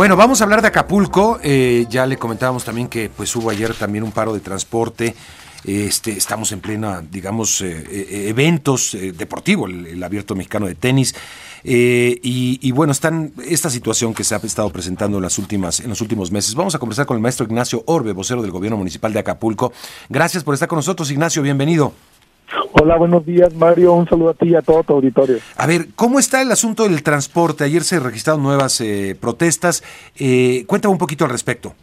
Bueno, vamos a hablar de Acapulco. Eh, ya le comentábamos también que pues hubo ayer también un paro de transporte. Este, estamos en plena, digamos, eh, eh, eventos deportivos, el, abierto mexicano de tenis. y, bueno, están esta situación que se ha estado presentando en las últimas, en los últimos meses. Vamos a conversar con el maestro Ignacio Orbe, vocero del gobierno municipal de Acapulco. Gracias por estar con nosotros, Ignacio, bienvenido. Hola, buenos días, Mario. Un saludo a ti y a todo tu auditorio. A ver, ¿cómo está el asunto del transporte? Ayer se registraron nuevas eh, protestas. Eh, cuéntame un poquito al respecto.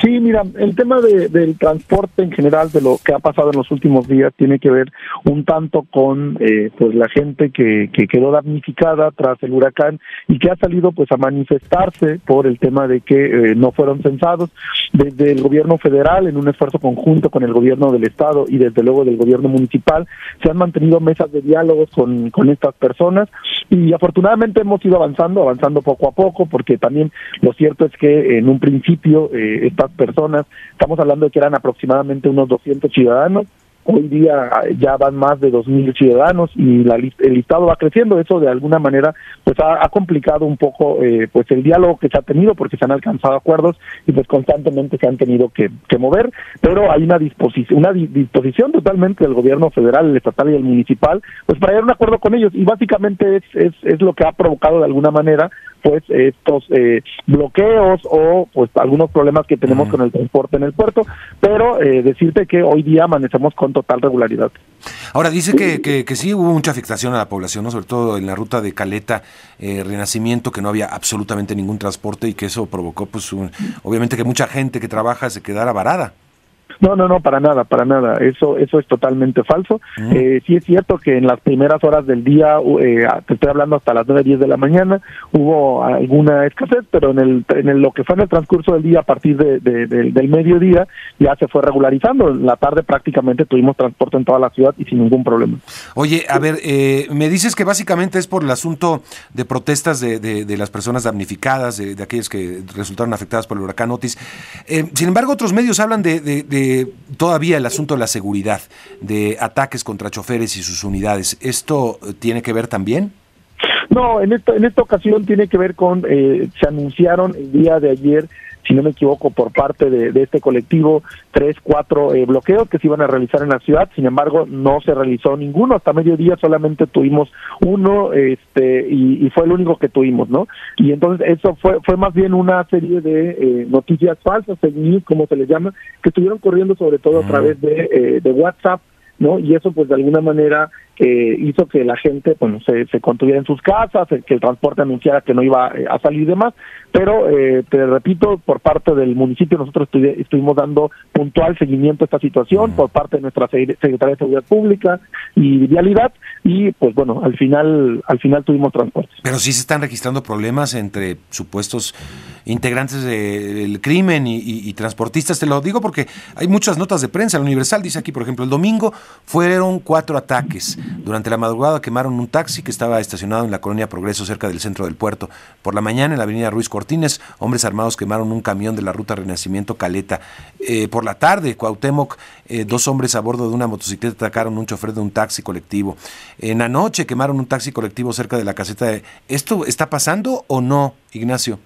Sí, mira, el tema del transporte en general, de lo que ha pasado en los últimos días, tiene que ver un tanto con eh, pues la gente que, que quedó damnificada tras el huracán y que ha salido pues a manifestarse por el tema de que eh, no fueron censados. Desde el gobierno federal en un esfuerzo conjunto con el gobierno del estado y desde luego del gobierno municipal se han mantenido mesas de diálogos con, con estas personas y afortunadamente hemos ido avanzando, avanzando poco a poco porque también lo cierto es que en un principio eh, estas personas, estamos hablando de que eran aproximadamente unos 200 ciudadanos, hoy día ya van más de 2.000 ciudadanos y la, el listado va creciendo, eso de alguna manera pues ha, complicado un poco eh, pues el diálogo que se ha tenido porque se han alcanzado acuerdos y pues constantemente se han tenido que, mover, pero hay una disposición, una disposición totalmente del gobierno federal, el estatal y el municipal pues para llegar a un acuerdo con ellos. Y básicamente es, es, es lo que ha provocado de alguna manera pues estos eh, bloqueos o pues algunos problemas que tenemos con el transporte en el puerto, pero eh, decirte que hoy día amanecemos con total regularidad. Ahora dice que, que, sí hubo mucha afectación a la población, ¿no? sobre todo en la ruta de Caleta, eh, Renacimiento, que no había absolutamente ningún transporte y que eso provocó pues obviamente que mucha gente que trabaja se quedara varada. No, no, no, para nada, para nada. Eso, eso es totalmente falso. Eh, sí es cierto que en las primeras horas del día, eh, te estoy hablando hasta las nueve, diez de la mañana, hubo alguna escasez, pero en el, en lo que fue en el transcurso del día, a partir de, del mediodía, ya se fue regularizando. En la tarde prácticamente tuvimos transporte en toda la ciudad y sin ningún problema. Oye, a ver, eh, me dices que básicamente es por el asunto de protestas de, de, las personas damnificadas, de, de aquellas que resultaron afectadas por el huracán Otis. Eh, sin embargo, otros medios hablan de todavía el asunto de la seguridad, de ataques contra choferes y sus unidades. ¿Esto tiene que ver también? No, en esta, en esta ocasión tiene que ver con, eh, se anunciaron el día de ayer si no me equivoco, por parte de, este colectivo, tres, cuatro eh, bloqueos que se iban a realizar en la ciudad. Sin embargo, no se realizó ninguno. Hasta mediodía solamente tuvimos uno, este, y, fue el único que tuvimos, ¿no? Y entonces eso fue, fue más bien una serie de eh, noticias falsas, fake news, como se les llama, que estuvieron corriendo sobre todo a través de, eh, de WhatsApp, ¿no? Y eso, pues, de alguna manera que hizo que la gente bueno, se, se contuviera en sus casas, que el transporte anunciara que no iba eh, a salir de más, pero eh, te repito, por parte del municipio nosotros estuvimos dando puntual seguimiento a esta situación por parte de nuestra Secretaría de Seguridad Pública y Vialidad y pues bueno, al final al final tuvimos transporte. Pero sí se están registrando problemas entre supuestos integrantes del crimen y, transportistas, te lo digo porque hay muchas notas de prensa, el Universal dice aquí, por ejemplo, el domingo fueron cuatro ataques durante la madrugada quemaron un taxi que estaba estacionado en la colonia Progreso cerca del centro del puerto. Por la mañana en la avenida Ruiz Cortines, hombres armados quemaron un camión de la ruta Renacimiento Caleta. Eh, por la tarde, Cuauhtémoc, eh, dos hombres a bordo de una motocicleta atacaron un chofer de un taxi colectivo. En la noche quemaron un taxi colectivo cerca de la caseta de... ¿Esto está pasando o no, Ignacio?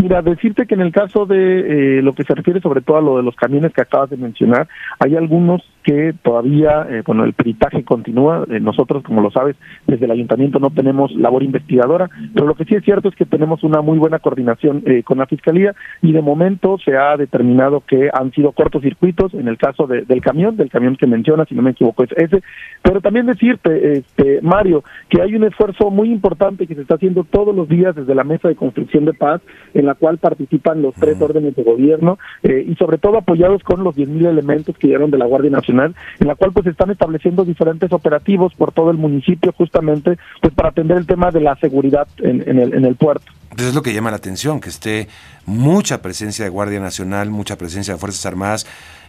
Mira, decirte que en el caso de eh, lo que se refiere sobre todo a lo de los camiones que acabas de mencionar, hay algunos que todavía, eh, bueno, el peritaje continúa. Eh, nosotros, como lo sabes, desde el ayuntamiento no tenemos labor investigadora, pero lo que sí es cierto es que tenemos una muy buena coordinación con la fiscalía y de momento se ha determinado que han sido cortocircuitos en el caso del camión, del camión que mencionas, si no me equivoco es ese. Pero también decirte, este, Mario, que hay un esfuerzo muy importante que se está haciendo todos los días desde la mesa de construcción de paz en la cual participan los tres órdenes de gobierno eh, y sobre todo apoyados con los 10.000 elementos que llegaron de la Guardia Nacional, en la cual pues están estableciendo diferentes operativos por todo el municipio justamente pues para atender el tema de la seguridad en, el, en el puerto. Entonces es lo que llama la atención, que esté mucha presencia de Guardia Nacional, mucha presencia de Fuerzas Armadas,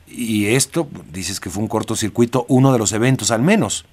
y esto, dices que fue un cortocircuito, uno de los eventos al menos.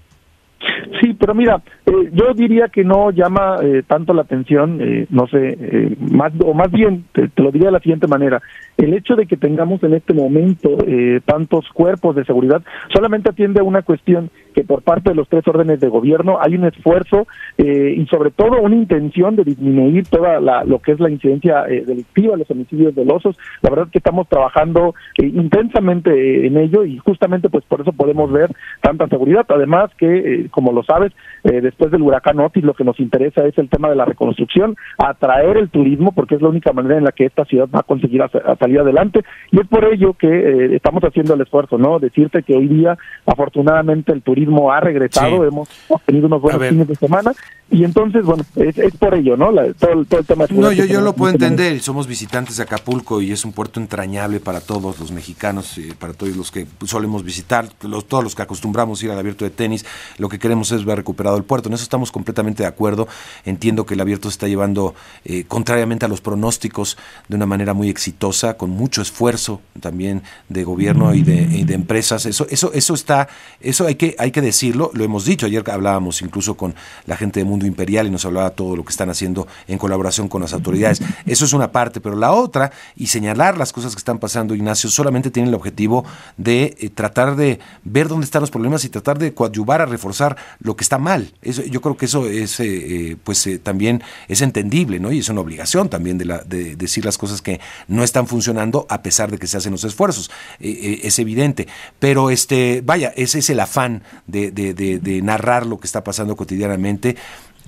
Pero mira, eh, yo diría que no llama eh, tanto la atención, eh, no sé, más o más bien, te, lo diría de la siguiente manera, el hecho de que tengamos en este momento tantos cuerpos de seguridad solamente atiende a una cuestión que por parte de los tres órdenes de gobierno hay un esfuerzo y sobre todo una intención de disminuir toda la, lo que es la incidencia delictiva, los homicidios dolosos. La verdad que estamos trabajando intensamente en ello y justamente pues por eso podemos ver tanta seguridad. Además que, como lo sabes, eh, después del huracán Otis lo que nos interesa es el tema de la reconstrucción, atraer el turismo, porque es la única manera en la que esta ciudad va a conseguir salir adelante, y es por ello que eh, estamos haciendo el esfuerzo, ¿no? Decirte que hoy día, afortunadamente, el turismo ha regresado, hemos tenido unos buenos fines de semana, y entonces, bueno, es, por ello, ¿no? todo, el tema No, yo, yo lo puedo entender, somos visitantes de Acapulco y es un puerto entrañable para todos los mexicanos, y para todos los que solemos visitar, los, todos los que acostumbramos ir al abierto de tenis, lo que queremos es ver recuperado el puerto. En eso estamos completamente de acuerdo. Entiendo que el abierto se está llevando, eh, contrariamente a los pronósticos, de una manera muy exitosa, con mucho esfuerzo también de gobierno y de, empresas. Eso, eso, eso está, eso hay que, hay que decirlo, lo hemos dicho, ayer hablábamos incluso con la gente de Mundo Imperial y nos hablaba todo lo que están haciendo en colaboración con las autoridades. Eso es una parte, pero la otra, y señalar las cosas que están pasando, Ignacio, solamente tiene el objetivo de eh, tratar de ver dónde están los problemas y tratar de coadyuvar a reforzar lo que está mal. Eso, yo creo que eso es, eh, eh, pues también es entendible, ¿no? Y es una obligación también de, la, de decir las cosas que no están funcionando a pesar de que se hacen los esfuerzos. es evidente. Pero este, vaya, ese es el afán de, de, de narrar lo que está pasando cotidianamente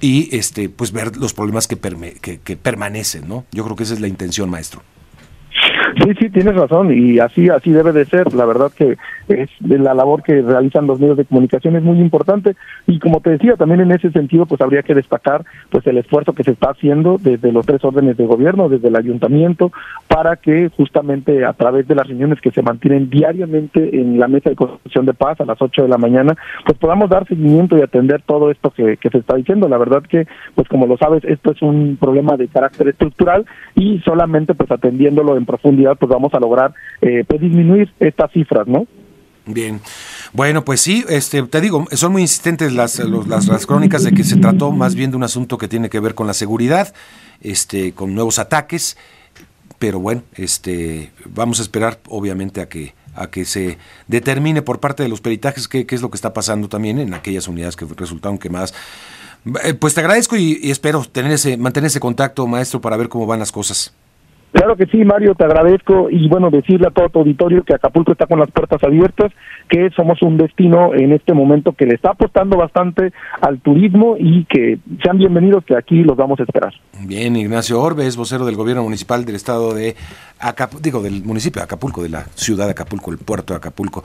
y este pues ver los problemas que, que permanecen, ¿no? Yo creo que esa es la intención, maestro. Sí, sí, tienes razón y así así debe de ser. La verdad que es la labor que realizan los medios de comunicación es muy importante y como te decía también en ese sentido pues habría que destacar pues el esfuerzo que se está haciendo desde los tres órdenes de gobierno, desde el ayuntamiento para que justamente a través de las reuniones que se mantienen diariamente en la mesa de construcción de paz a las 8 de la mañana pues podamos dar seguimiento y atender todo esto que, que se está diciendo. La verdad que pues como lo sabes esto es un problema de carácter estructural y solamente pues atendiéndolo en pues vamos a lograr eh, pues disminuir estas cifras, ¿no? Bien. Bueno, pues sí, este, te digo, son muy insistentes las, las, crónicas de que se trató más bien de un asunto que tiene que ver con la seguridad, este, con nuevos ataques, pero bueno, este, vamos a esperar obviamente a que a que se determine por parte de los peritajes qué, qué es lo que está pasando también en aquellas unidades que resultaron quemadas. Eh, pues te agradezco y, y espero tener ese, mantener ese contacto, maestro, para ver cómo van las cosas. Claro que sí, Mario, te agradezco y bueno, decirle a todo tu auditorio que Acapulco está con las puertas abiertas, que somos un destino en este momento que le está apostando bastante al turismo y que sean bienvenidos, que aquí los vamos a esperar. Bien, Ignacio Orbe es vocero del gobierno municipal del estado de Acapulco, digo, del municipio de Acapulco, de la ciudad de Acapulco, el puerto de Acapulco.